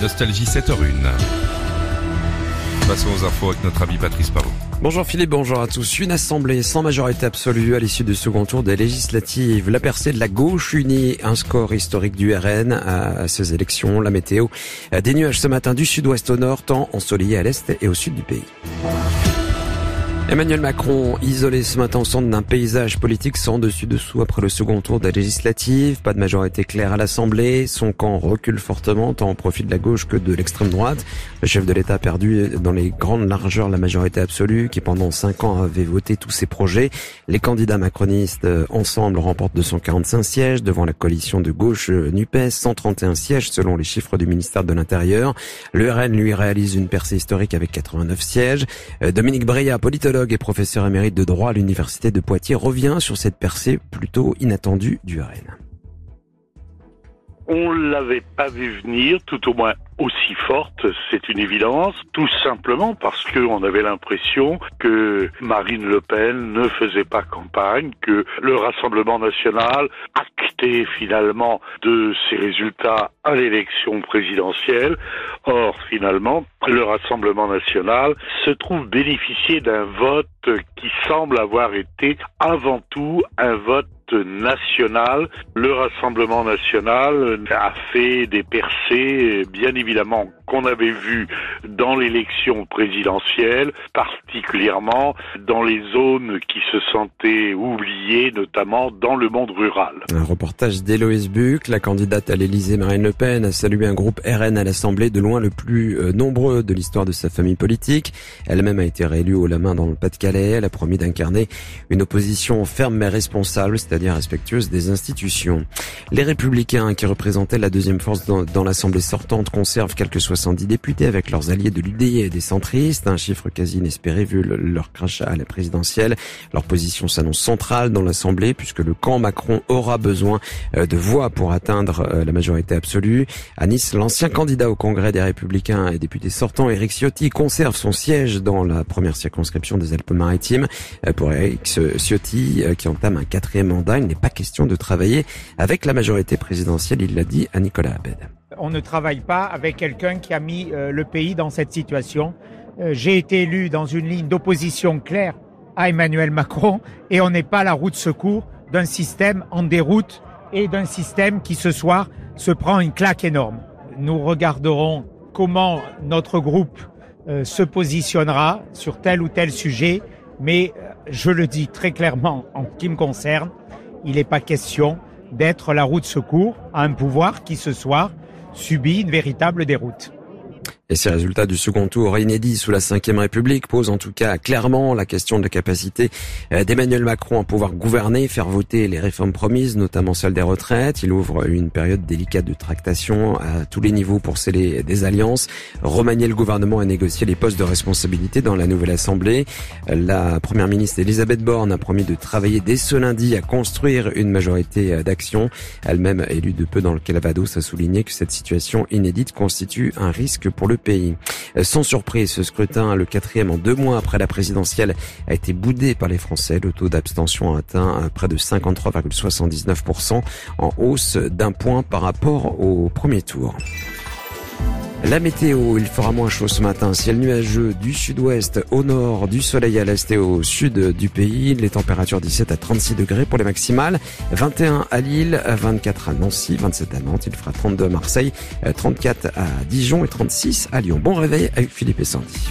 Nostalgie 7h01. Passons aux infos avec notre ami Patrice Parot. Bonjour Philippe, bonjour à tous. Une assemblée sans majorité absolue à l'issue du second tour des législatives. La percée de la gauche unie, un score historique du RN à ces élections. La météo, des nuages ce matin du sud-ouest au nord, tant ensoleillé à l'est et au sud du pays. Emmanuel Macron, isolé ce matin au centre d'un paysage politique sans dessus-dessous après le second tour des législatives. Pas de majorité claire à l'Assemblée. Son camp recule fortement, tant au profit de la gauche que de l'extrême droite. Le chef de l'État a perdu dans les grandes largeurs la majorité absolue, qui pendant cinq ans avait voté tous ses projets. Les candidats macronistes, euh, ensemble, remportent 245 sièges devant la coalition de gauche euh, NUPES, 131 sièges selon les chiffres du ministère de l'Intérieur. Le RN, lui, réalise une percée historique avec 89 sièges. Euh, Dominique Breillat, politologue, et professeur émérite de droit à l'université de Poitiers, revient sur cette percée plutôt inattendue du RN. On l'avait pas vu venir, tout au moins aussi forte, c'est une évidence, tout simplement parce qu'on avait l'impression que Marine Le Pen ne faisait pas campagne, que le Rassemblement national actait finalement de ses résultats à l'élection présidentielle. Or, finalement, le Rassemblement national se trouve bénéficier d'un vote qui semble avoir été avant tout un vote national. Le Rassemblement national a fait des percées bien évidemment évidemment qu'on avait vu dans l'élection présidentielle, particulièrement dans les zones qui se sentaient oubliées, notamment dans le monde rural. Un reportage d'Héloïse Buc, la candidate à l'Élysée Marine Le Pen, a salué un groupe RN à l'Assemblée de loin le plus euh, nombreux de l'histoire de sa famille politique. Elle-même a été réélue haut la main dans le Pas-de-Calais. Elle a promis d'incarner une opposition ferme mais responsable, c'est-à-dire respectueuse des institutions. Les Républicains, qui représentaient la deuxième force dans, l'Assemblée sortante, conservent quelques 70 députés avec leurs alliés de l'UDI et des centristes, un chiffre quasi inespéré vu leur crachat à la présidentielle. Leur position s'annonce centrale dans l'Assemblée puisque le camp Macron aura besoin euh, de voix pour atteindre euh, la majorité absolue. À Nice, l'ancien candidat au Congrès des Républicains et député sortant, Éric Ciotti, conserve son siège dans la première circonscription des Alpes-Maritimes. Euh, pour Éric Ciotti, qui entame un quatrième mandat, il n'est pas question de travailler avec la majorité présidentielle, il l'a dit à Nicolas Abed on ne travaille pas avec quelqu'un qui a mis euh, le pays dans cette situation. Euh, j'ai été élu dans une ligne d'opposition claire à Emmanuel Macron et on n'est pas la route secours d'un système en déroute et d'un système qui ce soir se prend une claque énorme. Nous regarderons comment notre groupe euh, se positionnera sur tel ou tel sujet, mais je le dis très clairement en ce qui me concerne, il n'est pas question d'être la route secours à un pouvoir qui ce soir subit une véritable déroute. Et ces résultats du second tour inédits sous la Ve République posent en tout cas clairement la question de la capacité euh, d'Emmanuel Macron à pouvoir gouverner, faire voter les réformes promises, notamment celle des retraites. Il ouvre une période délicate de tractation à tous les niveaux pour sceller des alliances, remanier le gouvernement et négocier les postes de responsabilité dans la nouvelle Assemblée. La première ministre Elisabeth Borne a promis de travailler dès ce lundi à construire une majorité d'action. Elle-même élue de peu dans le Calvados a souligné que cette situation inédite constitue un risque pour le pays. Sans surprise, ce scrutin, le quatrième en deux mois après la présidentielle, a été boudé par les Français. Le taux d'abstention a atteint près de 53,79% en hausse d'un point par rapport au premier tour. La météo, il fera moins chaud ce matin. Ciel nuageux du sud-ouest au nord, du soleil à l'est et au sud du pays. Les températures 17 à 36 degrés pour les maximales. 21 à Lille, 24 à Nancy, 27 à Nantes. Il fera 32 à Marseille, 34 à Dijon et 36 à Lyon. Bon réveil avec Philippe et Sandy.